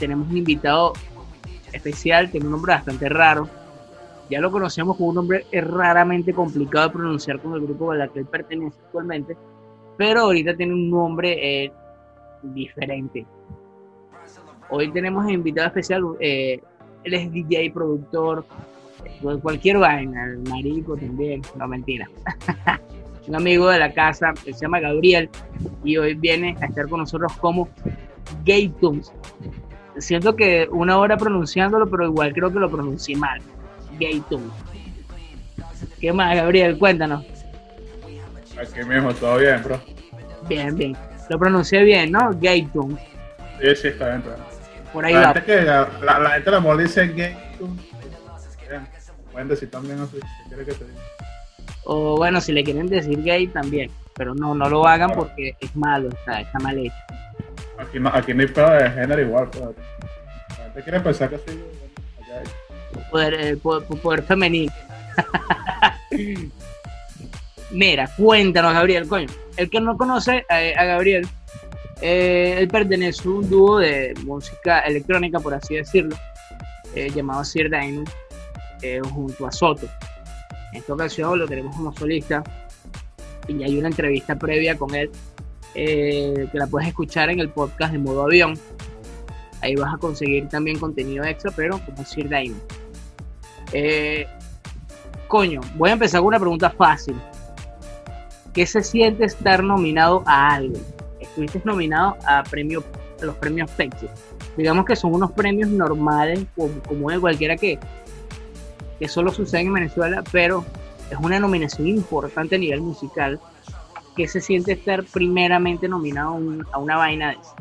tenemos un invitado especial, tiene un nombre bastante raro. Ya lo conocemos como un nombre raramente complicado de pronunciar con el grupo al que él pertenece actualmente, pero ahorita tiene un nombre eh, diferente. Hoy tenemos un invitado especial, eh, él es DJ, productor, cualquier vaina, el marico también, no mentira. un amigo de la casa, se llama Gabriel, y hoy viene a estar con nosotros como Gaytums. Siento que una hora pronunciándolo, pero igual creo que lo pronuncié mal. Gaytums. ¿Qué más, Gabriel? Cuéntanos. Aquí mismo, todo bien, bro. Bien, bien. Lo pronuncié bien, ¿no? Gaytums. Sí, sí, está bien, bro. Por ahí la va. Gente que, la, la, gente de la dice Gaytums. Pueden decir también así, si quiere que te diga. O bueno, si le quieren decir gay también. Pero no, no lo hagan porque es malo, está, está mal hecho. Aquí aquí no hay pedo de género igual, pues. La gente quiere pensar que hay. Poder, eh, poder, poder femenino. Mira, cuéntanos, Gabriel, coño. El que no conoce a, a Gabriel, eh, él pertenece a un dúo de música electrónica, por así decirlo, eh, llamado Sir Dino, eh, junto a Soto. En esta ocasión lo tenemos como solista y hay una entrevista previa con él eh, que la puedes escuchar en el podcast de modo avión. Ahí vas a conseguir también contenido extra, pero como Sir Dino. Eh, coño, voy a empezar con una pregunta fácil. ¿Qué se siente estar nominado a algo? Estuviste nominado a, premio, a los premios Pepsi. Digamos que son unos premios normales, como, como de cualquiera que, que solo sucede en Venezuela, pero es una nominación importante a nivel musical. ¿Qué se siente estar primeramente nominado a, un, a una vaina de eso?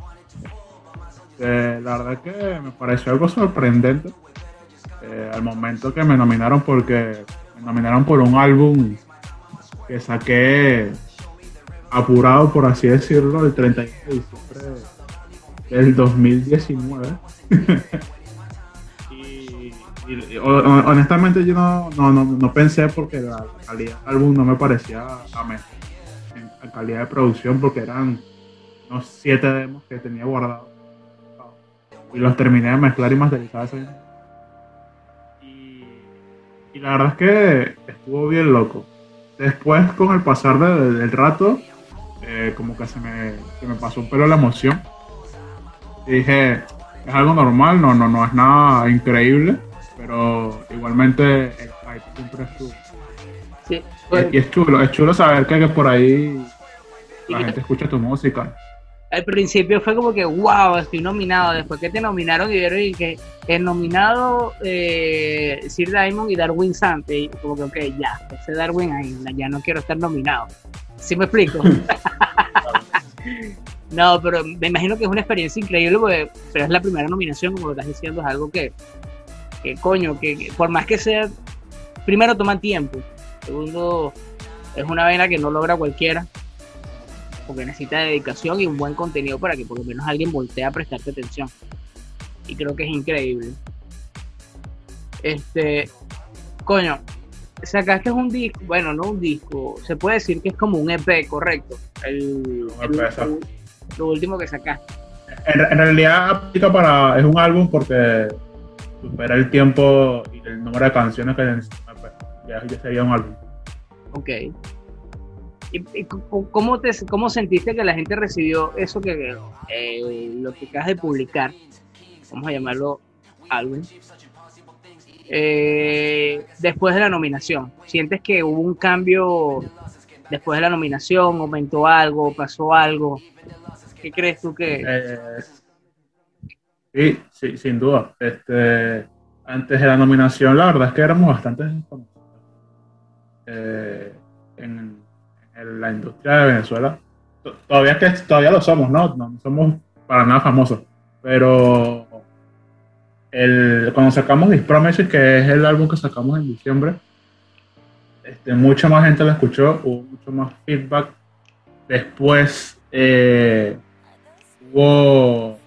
Eh, la verdad que me pareció algo sorprendente eh, al momento que me nominaron porque me nominaron por un álbum que saqué apurado, por así decirlo, el 31 de diciembre del 2019. y, y, honestamente yo no, no, no, no, pensé porque la calidad del álbum no me parecía a mejor calidad de producción porque eran unos siete demos que tenía guardados y los terminé de mezclar y masterizar ese y, y la verdad es que estuvo bien loco. Después con el pasar de, del rato eh, como que se me, se me pasó un pelo la emoción. Y dije es algo normal no no no es nada increíble pero igualmente el hype siempre sí, pues, y, y, es chulo es chulo saber que, que por ahí la gente escucha tu música al principio fue como que, wow, estoy nominado. Después que te nominaron y vieron y que el nominado eh, Sir Diamond y Darwin Sante, y como que, ok, ya, ese Darwin ahí, ya no quiero estar nominado. ¿Sí me explico? no, pero me imagino que es una experiencia increíble, porque, pero es la primera nominación, como lo estás diciendo, es algo que, que coño, que, que por más que sea, primero toma tiempo, segundo, es una vaina que no logra cualquiera porque necesita dedicación y un buen contenido para que por lo menos alguien voltee a prestarte atención. Y creo que es increíble. Este, coño, sacaste un disco, bueno, no un disco, se puede decir que es como un EP, correcto. El, el, el lo último que sacaste. En, en, realidad aplica para, es un álbum porque supera el tiempo y el número de canciones que ya, ya sería un álbum. Ok. ¿Y, cómo, te, cómo sentiste que la gente recibió eso que eh, lo que acabas de publicar? Vamos a llamarlo álbum. Eh, después de la nominación, ¿sientes que hubo un cambio después de la nominación? ¿Aumentó algo? ¿Pasó algo? ¿Qué crees tú que...? Eh, sí, sí, sin duda. Este, antes de la nominación, la verdad es que éramos bastante eh, en, la industria de Venezuela. Todavía que todavía lo somos, ¿no? No somos para nada famosos. Pero el, cuando sacamos This Promises, que es el álbum que sacamos en diciembre, este, mucha más gente lo escuchó, hubo mucho más feedback. Después eh, hubo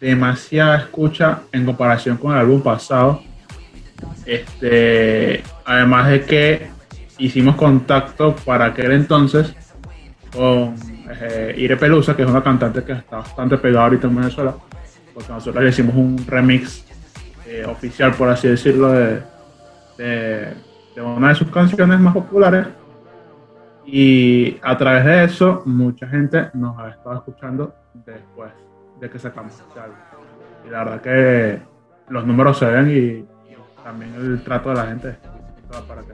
demasiada escucha en comparación con el álbum pasado. Este, además de que hicimos contacto para aquel entonces con eh, Ire Pelusa, que es una cantante que está bastante pegada ahorita en Venezuela, porque nosotros le hicimos un remix eh, oficial, por así decirlo, de, una de sus canciones más populares. Y a través de eso, mucha gente nos ha estado escuchando después de que sacamos este álbum. Y la verdad que los números se ven y, también el trato de la gente para que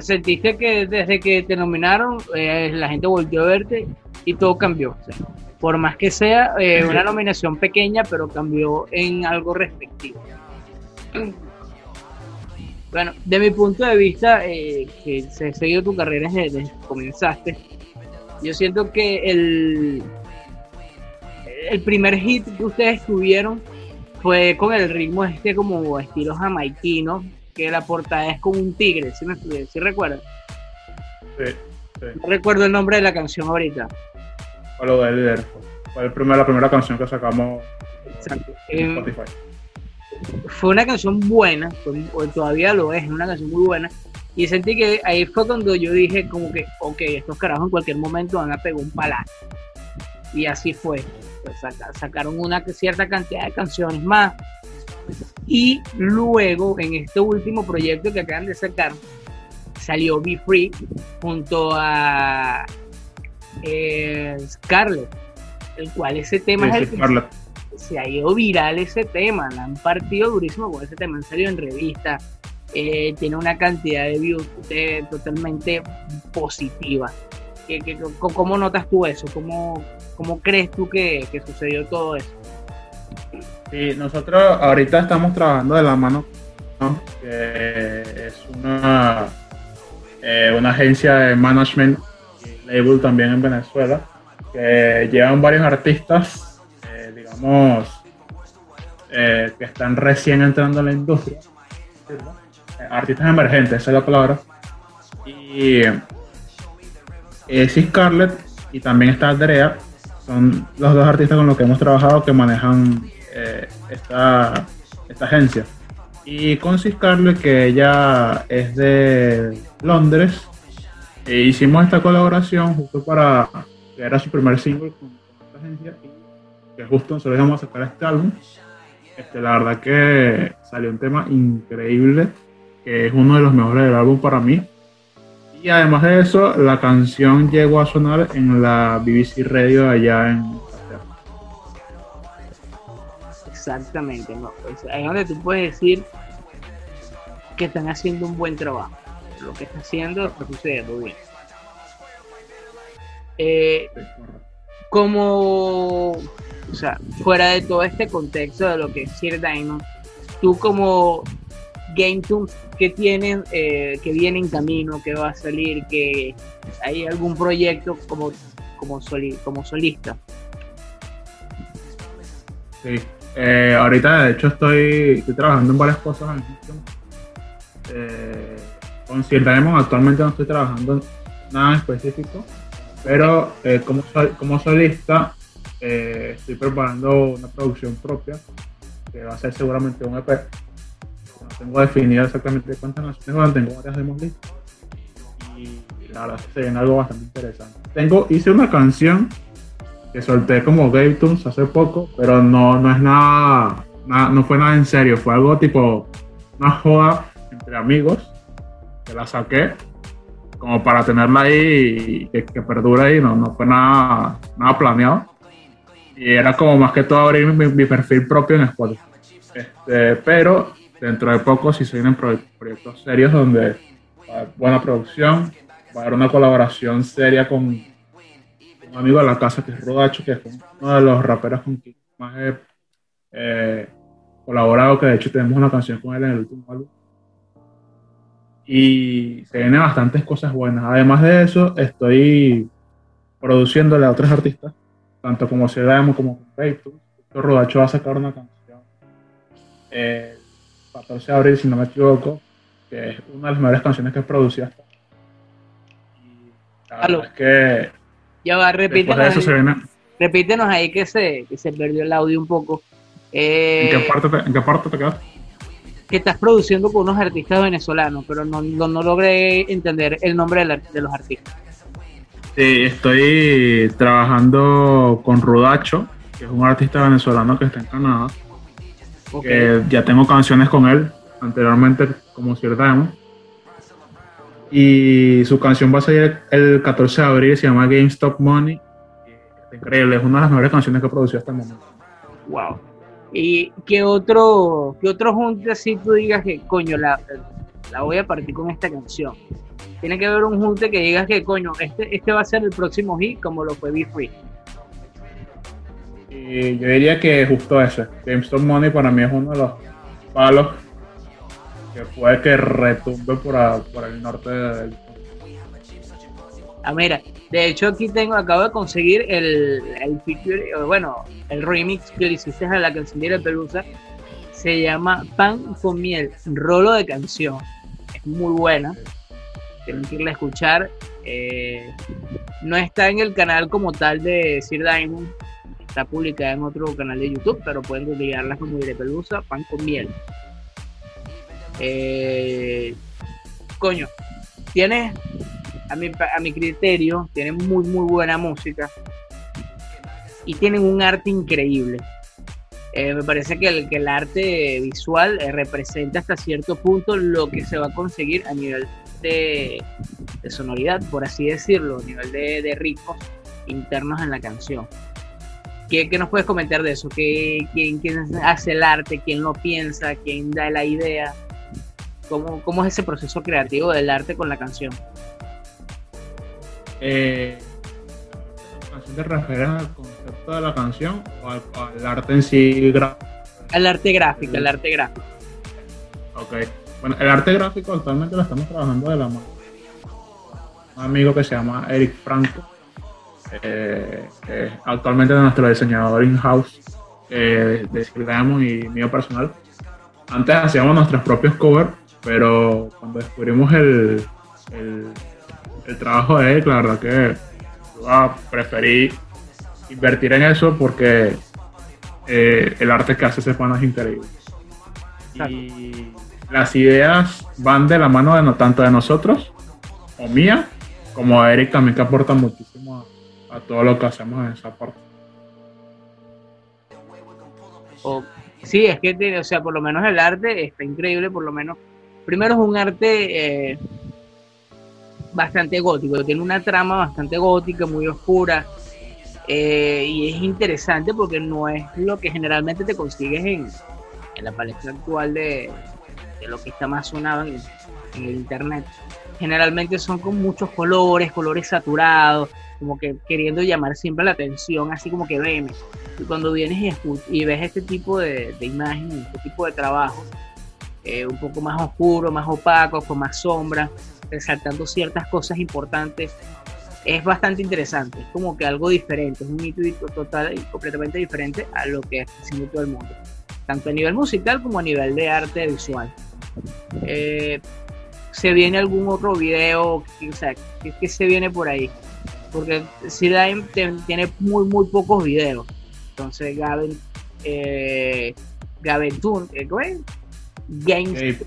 ¿Sentiste que desde que te nominaron eh, la gente volvió a verte y todo cambió? por más que sea eh, una nominación pequeña, pero cambió en algo respectivo. Bueno, de mi punto de vista, eh, que se ha seguido tu carrera desde que comenzaste, yo siento que el, el primer hit que ustedes tuvieron fue con el ritmo este como estilo jamaiquino, que la portada es como un tigre, ¿sí, me, ¿sí recuerdan? Sí, sí. No recuerdo el nombre de la canción ahorita. Fue lo de líder. Fue el primer, la primera canción que sacamos Exacto. en Eh, Spotify. fue una canción buena, fue- o todavía lo es, es una canción muy buena. Y sentí que ahí fue cuando yo dije como que, ok, estos carajos en cualquier momento van a pegar un palazo. Y así fue. Pues saca- sacaron una cierta cantidad de canciones más. Y luego, en este último proyecto que acaban de sacar, salió Be Free junto a eh, Scarlett, el cual ese tema Sí, es sí, el que Scarlett. se ha ido viral ese tema, la han partido durísimo con ese tema, han salido en revistas, eh, tiene una cantidad de views eh, totalmente positiva. ¿Qué- ¿Cómo notas tú eso? ¿Cómo, cómo crees tú que, que sucedió todo eso? Sí, nosotros ahorita estamos trabajando de la mano, ¿no? que es una, eh, una agencia de management y label también en Venezuela, que llevan varios artistas, eh, digamos, eh, que están recién entrando en la industria, artistas emergentes, esa es la palabra. Y sí, Scarlett y también está Andrea, son los dos artistas con los que hemos trabajado que manejan eh, esta, esta agencia. Y con Cis Scarlett, que ella es de Londres, e hicimos esta colaboración justo para que era su primer single con, esta agencia que justo nosotros íbamos a sacar este álbum. Este, la verdad que salió un tema increíble, que es uno de los mejores del álbum para mí. Y además de eso, la canción llegó a sonar en la BBC Radio allá en. Exactamente, ¿no? Pues es donde tú puedes decir que están haciendo un buen trabajo. Lo que está haciendo está sucediendo bien. Eh, como, o sea, fuera de todo este contexto de lo que es Sir Diamond, tú como GameTunes, ¿qué tienen, eh, que viene en camino, que va a salir, que hay algún proyecto como, como, soli- como solista? Sí. Eh, ahorita, de hecho, estoy, estoy trabajando en varias cosas en Houston. Eh, con actualmente no estoy trabajando en nada en específico, pero eh, como, sol- como solista eh, estoy preparando una producción propia que va a ser seguramente un EP. No tengo definido exactamente cuántas canciones van, tengo varias demos listas y la verdad se viene algo bastante interesante. Tengo, hice una canción que solté como Game Tunes hace poco, pero no, no es nada, nada- no fue nada en serio, fue algo tipo una joda entre amigos, que la saqué como para tenerla ahí y que, que perdure ahí, no, no fue nada, nada planeado. Y era como más que todo abrir mi, mi perfil propio en Spotify. Este, pero dentro de poco sí se vienen proye- proyectos serios donde va a haber buena producción, va a haber una colaboración seria con un amigo de la casa que es Rodacho, que es uno de los raperos con quien más he eh, colaborado, que de hecho tenemos una canción con él en el último álbum. Y se vienen bastantes cosas buenas. Además de eso, estoy produciéndole a otros artistas, tanto como se Diamond como con Payton. Rodacho va a sacar una canción eh, 14 de abril, si no me equivoco, que es una de las mejores canciones que he producido hasta. Y la Aló. verdad es que Ya va, repítenos, eso se ahí, viene. repítenos ahí que se, que se perdió el audio un poco. Eh, ¿En qué parte te, en qué parte te quedas? que estás produciendo con unos artistas venezolanos, pero no, no, logré entender el nombre de, los artistas. Sí, estoy trabajando con Rudacho, que es un artista venezolano que está en Canadá. ya tengo canciones con él anteriormente como cierta Y su canción va a salir el 14 de abril, se llama GameStop Money. Es increíble, es una de las mejores canciones que producido hasta el momento. Wow. ¿Y qué otro, qué otro junte así tú digas que, coño, la, la voy a partir con esta canción? Tiene que haber un junte que digas que, coño, este, este va a ser el próximo hit como lo fue Be Free. Y yo diría que justo ese. GameStop Money para mí es uno de los palos que puede que retumbe por, el norte del Ah, mira, de hecho aquí tengo, acabo de conseguir el, el feature, bueno, el remix que le hiciste a la canción de Pelusa. Se llama Pan con miel, rolo de canción. Es muy buena. Tienen que irla a escuchar. Eh, no está en el canal como tal de Sir Diamond. Está publicada en otro canal de YouTube, pero pueden ligarla como de Pelusa, Pan con miel. Eh, coño, tienes a mi, a mi criterio, tienen muy, muy buena música y tienen un arte increíble. Eh, me parece que el, que el arte visual eh, representa hasta cierto punto lo que se va a conseguir a nivel de, sonoridad, por así decirlo, a nivel de, ritmos internos en la canción. ¿Qué, ¿Qué, nos puedes comentar de eso? ¿Qué, quién, ¿Quién hace el arte? ¿Quién lo piensa? ¿Quién da la idea? ¿Cómo, ¿Cómo es ese proceso creativo del arte con la canción? eh, canción te refieres al concepto de la canción o al, arte en sí al arte gráfico al arte gráfico. Ok. Bueno el arte gráfico actualmente lo estamos trabajando de la mano un amigo que se llama Eric Franco eh, actualmente nuestro diseñador in-house eh, de Sirgamos y mío personal. Antes hacíamos nuestros propios covers pero cuando descubrimos el el trabajo de él, la verdad que preferí invertir en eso porque eh, el arte que hace ese pana es increíble. Y las ideas van de la mano de no tanto de nosotros o mía, como de Eric también que aporta muchísimo a, todo lo que hacemos en esa parte. sí, es que, o sea, por lo menos el arte está increíble, por lo menos. Primero es un arte eh, bastante gótico, tiene una trama bastante gótica, muy oscura. Eh, y es interesante porque no es lo que generalmente te consigues en, la palestra actual de, de, lo que está más sonado en, el internet. Generalmente son con muchos colores, colores saturados, como que queriendo llamar siempre la atención, así como que veme. Y cuando vienes y, y ves este tipo de, de imágenes, este tipo de trabajo, eh, un poco más oscuro, más opaco, con más sombra, resaltando ciertas cosas importantes, es bastante interesante. Es como que algo diferente, es un hito total y completamente diferente a lo que está haciendo todo el mundo, tanto a nivel musical como a nivel de arte visual. Eh, ¿Se viene algún otro video? O sea, ¿qué, se viene por ahí? Porque Sidaim tiene muy, muy pocos videos. Entonces, Gavin, eh, Gavin eh, Games.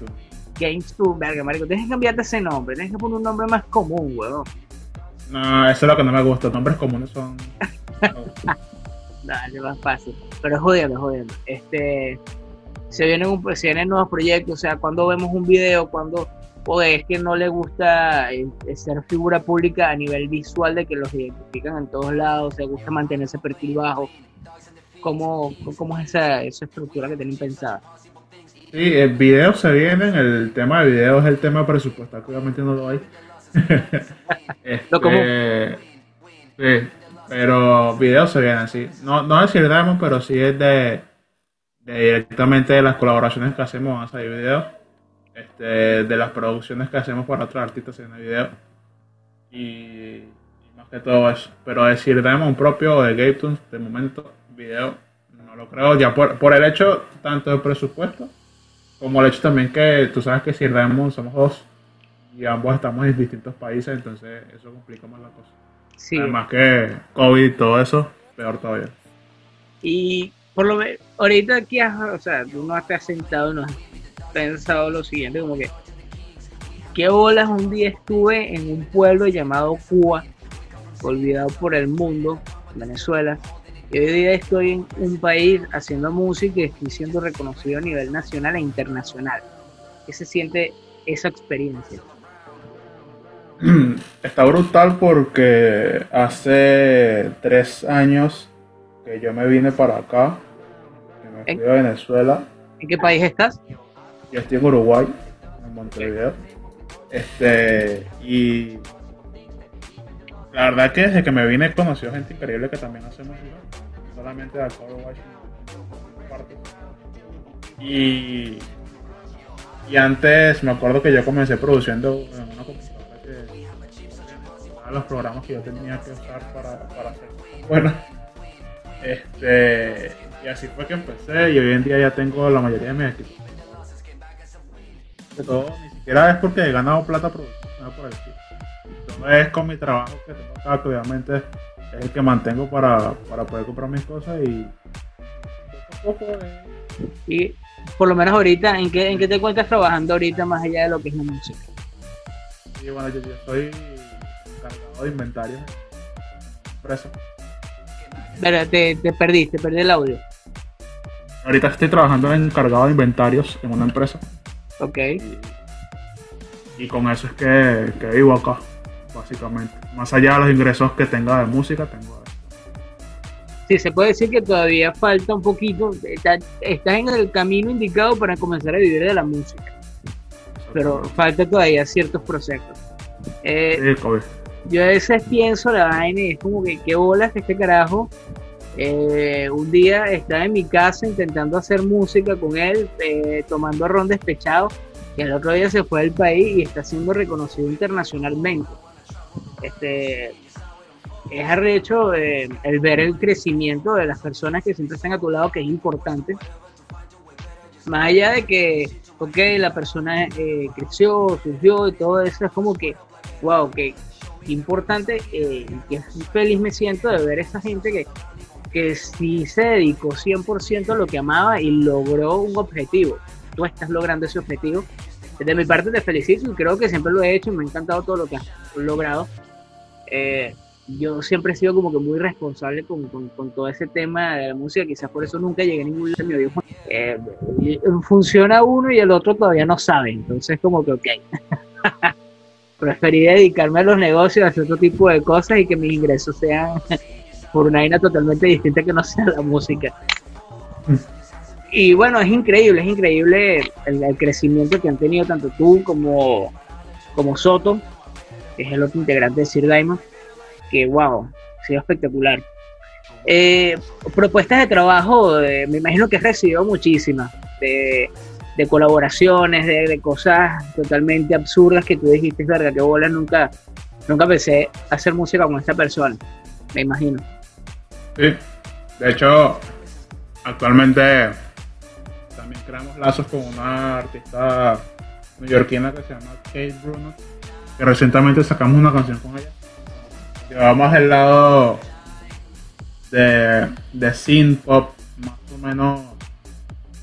Games to verga, marico. Tienes que cambiarte ese nombre, tienes que poner un nombre más común, weón. No, eso es lo que no me gusta. Nombres comunes son. Dale, más fácil. Pero es jodiendo, jodiendo. Este. Se vienen, un, se vienen nuevos proyectos, o sea, cuando vemos un video, cuando. O es que no le gusta eh, ser figura pública a nivel visual, de que los identifican en todos lados, se gusta mantener ese perfil bajo. ¿Cómo, cómo es esa, esa estructura que tienen pensada? Sí, el video se viene, el tema de video es el tema presupuestal, que obviamente no lo hay. este, sí, pero video se vienen, sí. No, no es decir demo, pero sí es de, directamente de las colaboraciones que hacemos a salir videos, este, de las producciones que hacemos para otros artistas en el video. Y, más que todo eso. Pero decir un propio de GameTunes, de momento, video, no lo creo, ya por, por el hecho tanto de presupuesto como el hecho también que tú sabes que si Raymond somos dos y ambos estamos en distintos países, entonces eso complica más la cosa. Sí. Además que COVID y todo eso, peor todavía. Y por lo menos, ahorita aquí, o sea, tú no has sentado, no has pensado lo siguiente, como que, ¿qué bolas un día estuve en un pueblo llamado Cuba, olvidado por el mundo, Venezuela, y hoy día estoy en un país haciendo música y estoy siendo reconocido a nivel nacional e internacional? ¿Qué se siente esa experiencia? Está brutal porque hace tres años que yo me vine para acá, que me fui a Venezuela. ¿En qué país estás? Yo estoy en Uruguay, en Montevideo. Este, y la verdad que desde que me vine he conocido gente increíble que también hace música, solamente de acá Uruguay, Y, y antes me acuerdo que yo comencé produciendo en una computadora que los programas que yo tenía que usar para, para hacer. Bueno, este, y así fue que empecé y hoy en día ya tengo la mayoría de mis equipos. De todo, ni siquiera es porque he ganado plata produciendo por el Todo es con mi trabajo que tengo acá, que obviamente es el que mantengo para, para poder comprar mis cosas y poco a poco. Y por lo menos ahorita, ¿en qué, ¿en qué te encuentras trabajando ahorita más allá de lo que es la música? Sí, bueno, yo, yo soy encargado de inventario. Preso. Pero te, te perdí, te perdí el audio. Ahorita estoy trabajando en encargado de inventarios en una empresa. Ok. Y, con eso es que, que, vivo acá, básicamente. Más allá de los ingresos que tenga de música, tengo de Sí, se puede decir que todavía falta un poquito. Estás en el camino indicado para comenzar a vivir de la música. Pero falta todavía ciertos procesos. Eh, sí, yo a veces pienso la vaina y es como que qué bolas que este carajo eh, un día estaba en mi casa intentando hacer música con él, eh, tomando ron despechado, y el otro día se fue del país y está siendo reconocido internacionalmente. Este, es arrecho eh, el ver el crecimiento de las personas que siempre están a tu lado, que es importante. Más allá de que, ok, la persona creció, surgió y todo eso, es como que, wow, que importante eh, y feliz me siento de ver a esa gente que, que sí se dedicó 100% a lo que amaba y logró un objetivo. Tú estás logrando ese objetivo. De mi parte te felicito y creo que siempre lo he hecho y me ha encantado todo lo que has logrado. Eh, yo siempre he sido como que muy responsable con, con, todo ese tema de la música, quizás por eso nunca llegué a ningún lado. Eh, funciona uno y el otro todavía no sabe, entonces como que ok. preferí dedicarme a los negocios, a hacer otro tipo de cosas y que mis ingresos sean por una vaina totalmente distinta que no sea la música. Y bueno, es increíble, es increíble el, crecimiento que han tenido tanto tú como, como Soto, que es el otro integrante de Sir Diamond, que wow, ha sido espectacular. Eh, propuestas de trabajo, eh, me imagino que has recibido muchísimas. De, colaboraciones, de, cosas totalmente absurdas que tú dijiste, verga, que bola, nunca, nunca pensé hacer música con esta persona, me imagino. Sí, de hecho, actualmente también creamos lazos con una artista neoyorquina que se llama Kate Bruno, que recientemente sacamos una canción con ella. Llevamos el lado de, de synth pop, más o menos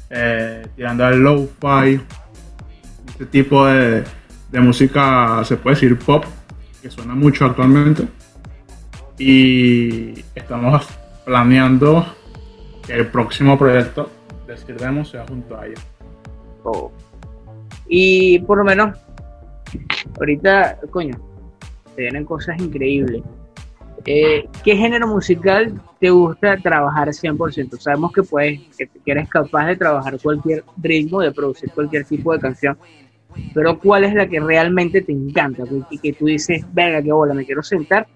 eh, tirando al low-fi, este tipo de, música, se puede decir pop, que suena mucho actualmente. Y estamos planeando que el próximo proyecto de Demo sea junto a ella. Oh. Y por lo menos, ahorita, coño, se vienen cosas increíbles. Eh, ¿Qué género musical te gusta trabajar 100%? Sabemos que, puedes, que, eres capaz de trabajar cualquier ritmo, de producir cualquier tipo de canción, pero ¿cuál es la que realmente te encanta? Que, que tú dices, venga, qué bola, me quiero sentar,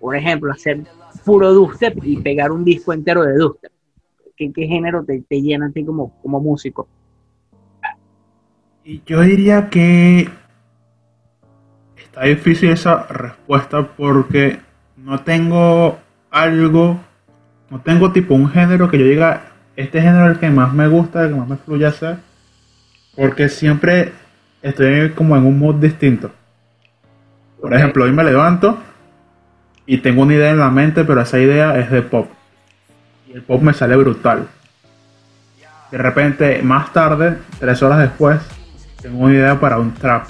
por ejemplo, hacer puro dubstep y pegar un disco entero de dubstep. ¿Qué, qué género te, te, llena a ti como, como músico? Y yo diría que está difícil esa respuesta porque no tengo algo, no tengo tipo un género que yo diga, este género es el que más me gusta, el que más me fluye hacer, porque siempre estoy como en un mood distinto. Por ejemplo, hoy me levanto y tengo una idea en la mente, pero esa idea es de pop. El pop me sale brutal. De repente, más tarde, tres horas después, tengo una idea para un trap.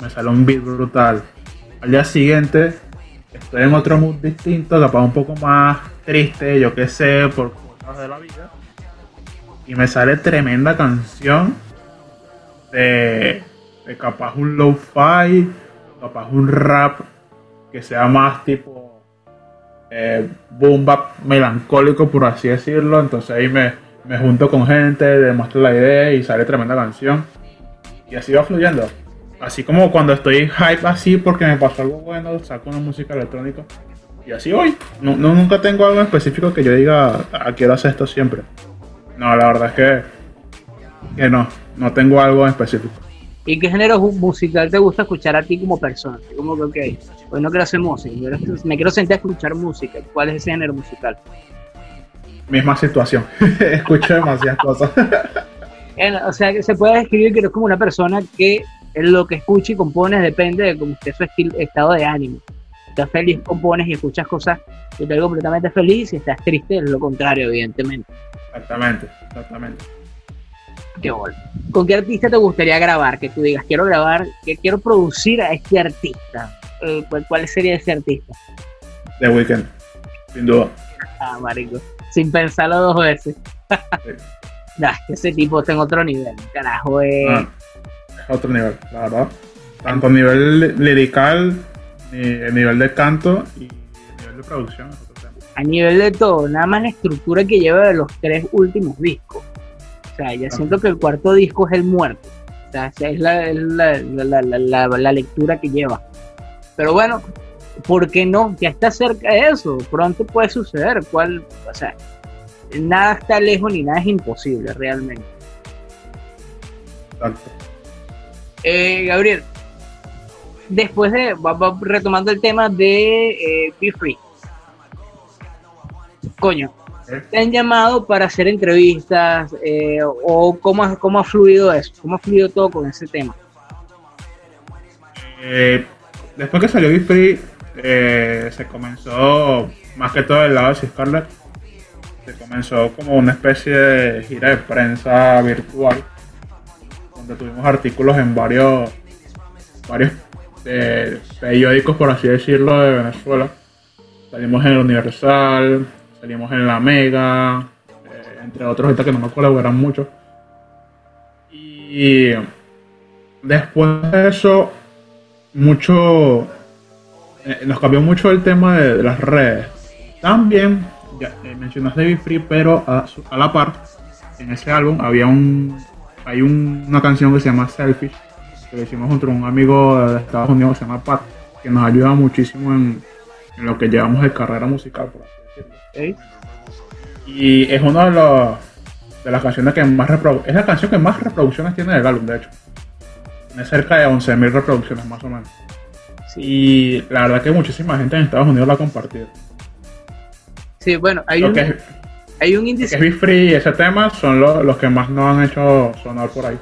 Me sale un beat brutal. Al día siguiente estoy en otro mood distinto, capaz un poco más triste, yo qué sé, por cosas de la vida. Y me sale tremenda canción de, de capaz un lo-fi, capaz un rap que sea más tipo eh, boom bap melancólico, por así decirlo. Entonces ahí me, me junto con gente, demuestro la idea y sale tremenda canción. Y así va fluyendo. Así como cuando estoy hype así porque me pasó algo bueno, saco una música electrónica. Y así hoy. No, no, nunca tengo algo específico que yo diga, ah, quiero hacer esto siempre. No, la verdad es que, que no, no tengo algo específico. ¿Y qué género musical te gusta escuchar a ti como persona? Como que, ok, hoy no quiero hacer música, me quiero sentar a escuchar música. ¿Cuál es ese género musical? Misma situación. Escucho demasiadas cosas. o sea, que se puede describir que eres como una persona que lo que escucha y compones depende de cómo esté su estado de ánimo. Estás feliz, compones y escuchas cosas que te completamente feliz. Si estás triste, es lo contrario, evidentemente. Exactamente, exactamente. ¿Con qué artista te gustaría grabar? Que tú digas, quiero grabar, que quiero producir a este artista. Eh, ¿Cuál sería ese artista? The Weeknd, sin duda. Ah, marico. Sin pensarlo dos veces. nah, ese tipo está en otro nivel. Carajo, es. Ah, otro nivel, la verdad. Tanto a nivel lirical, a nivel de canto y a nivel de producción. A nivel de todo, nada más la estructura que lleva de los tres últimos discos. O sea, ya siento que el cuarto disco es el muerto. O sea, esa es la, la, la, lectura que lleva. Pero bueno, ¿por qué no? Ya está cerca de eso. Pronto puede suceder. ¿Cuál? O sea, nada está lejos ni nada es imposible realmente. Exacto. Eh, Gabriel, después de, va, retomando el tema de eh, Be Free. Coño, ¿te han llamado para hacer entrevistas eh, o cómo, cómo ha fluido eso? ¿Cómo ha fluido todo con ese tema? después que salió Be Free, se comenzó, más que todo el lado de Scarlett, se comenzó como una especie de gira de prensa virtual, donde tuvimos artículos en varios, varios eh, periódicos, por así decirlo, de Venezuela. Salimos en el Universal, salimos en la Mega, eh, entre otros, ahorita que no me acuerdo, eran muchos. Y después de eso, mucho, eh, nos cambió mucho el tema de las redes. También ya, eh, mencionaste Be Free, pero a, la par, en ese álbum había un hay una canción que se llama Selfish, que le hicimos junto a un amigo de Estados Unidos que se llama Pat, que nos ayuda muchísimo en, lo que llevamos de carrera musical, por así Y es una de, los, de las canciones que más es la canción que más reproducciones tiene del álbum, de hecho. Tiene cerca de 11.000 reproducciones más o menos. Y la verdad que muchísima gente en Estados Unidos la ha compartido. Sí, bueno, hay un, hay un índice. Que es Free y ese tema son los, que más nos han hecho sonar por ahí.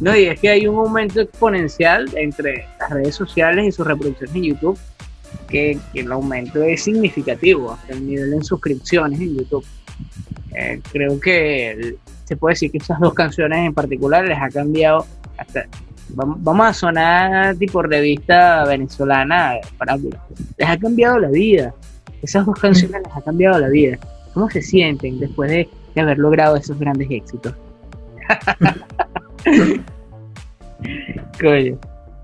No, y es que hay un aumento exponencial entre las redes sociales y sus reproducciones en YouTube, que, el aumento es significativo, hasta el nivel en suscripciones en YouTube. Eh, creo que se puede decir que esas dos canciones en particular les ha cambiado hasta vamos, a sonar tipo revista venezolana para les ha cambiado la vida esas dos canciones les ha cambiado la vida. ¿Cómo se sienten después de, haber logrado esos grandes éxitos?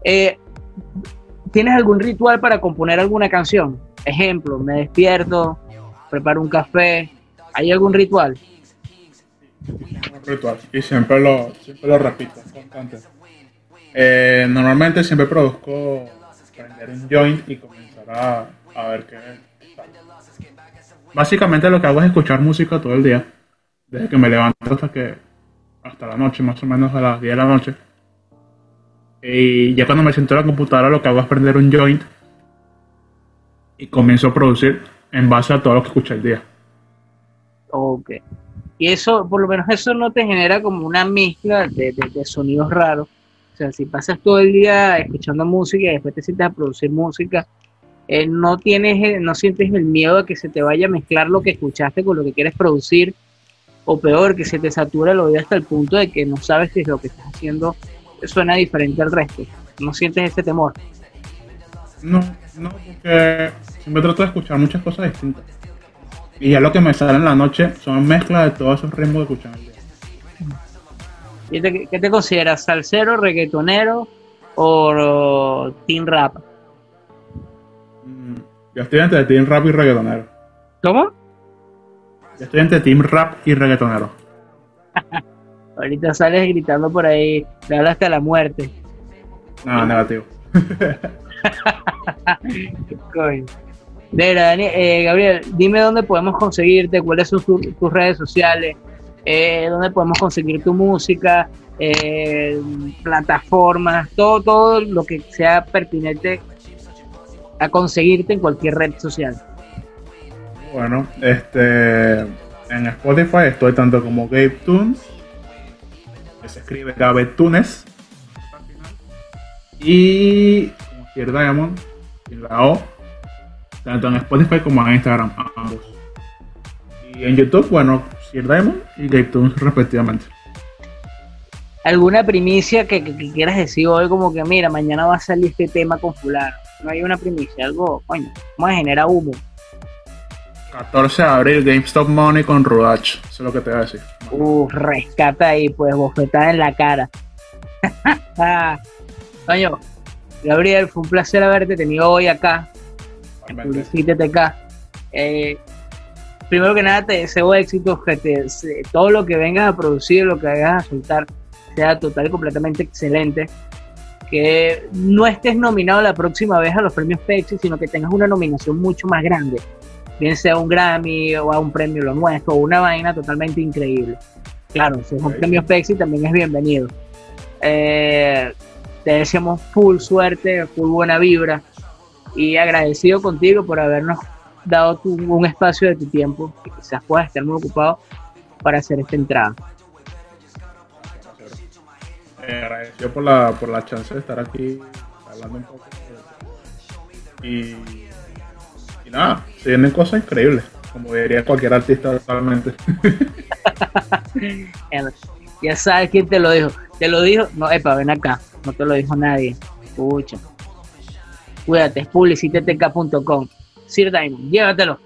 Eh, ¿Tienes algún ritual para componer alguna canción? Ejemplo, me despierto, preparo un café. ¿Hay algún ritual? Ritual, y siempre lo, siempre lo repito, constante. Eh, normalmente siempre produzco prender un joint y comenzar a, ver qué, Básicamente lo que hago es escuchar música todo el día, desde que me levanto hasta que hasta la noche, más o menos a las 10 de la noche. Y ya cuando me siento en la computadora lo que hago es prender un joint y comienzo a producir en base a todo lo que escuché el día. Ok. Y eso, por lo menos eso no te genera como una mezcla de, de sonidos raros. O sea, si pasas todo el día escuchando música y después te sientes a producir música, eh, no tienes, eh, no sientes el miedo a que se te vaya a mezclar lo que escuchaste con lo que quieres producir, o peor, que se te satura el oído hasta el punto de que no sabes si lo que estás haciendo suena diferente al resto? ¿No sientes ese temor? No, no, porque siempre trato de escuchar muchas cosas distintas. Y ya lo que me sale en la noche son mezclas de todos esos ritmos que escuchan el día. ¿Y te- ¿Qué te consideras? ¿Salsero, reggaetonero o teen rap? Mm, Yo estoy entre team rap y reggaetonero. ¿Cómo? Yo estoy entre team rap y reggaetonero. Ahorita sales gritando por ahí, le hablas hasta la muerte. No, negativo. Coño. Mira, Dani- eh, Gabriel, dime dónde podemos conseguirte, cuáles son tu- tus redes sociales, eh, dónde podemos conseguir tu música, eh, plataformas, todo, todo lo que sea pertinente a conseguirte en cualquier red social. Bueno, este en Spotify estoy tanto como Gabe Tunes, que se escribe Gabe Tunes, y como Sir Diamond, tanto en Spotify como en Instagram, ambos. Y en YouTube, bueno, Sir Diamond y Gabe Tunes respectivamente. ¿Alguna primicia que, que- que quieras decir hoy como que mira, mañana va a salir este tema con fulano? No hay una primicia, algo, coño, vamos a generar humo. 14 de abril, GameStop Money con Rudach, eso es lo que te voy a decir. Uh, rescata ahí, pues, bofetada en la cara. Coño, Gabriel, fue un placer haberte tenido hoy acá. Publicite TK. Eh, primero que nada, te deseo éxitos, que te, todo lo que vengas a producir, lo que vengas a soltar, sea total y completamente excelente. Que no estés nominado la próxima vez a los premios Pepsi, sino que tengas una nominación mucho más grande. Bien sea un Grammy o a un premio Lo Nuestro una vaina totalmente increíble. Claro, si es un premio Pepsi también es bienvenido. Eh, te deseamos full suerte, full buena vibra y agradecido contigo por habernos dado tu- un espacio de tu tiempo, que quizás puedas estar muy ocupado para hacer esta entrada. Eh, agradecido por la, por la chance de estar aquí hablando un poco. Y, y nada, se vienen cosas increíbles, como diría cualquier artista actualmente. Ya sabes quién te lo dijo. Te lo dijo, no, epa, ven acá, no te lo dijo nadie. Escucha. Cuídate, publicitetk.com. Sir Diamond, llévatelo.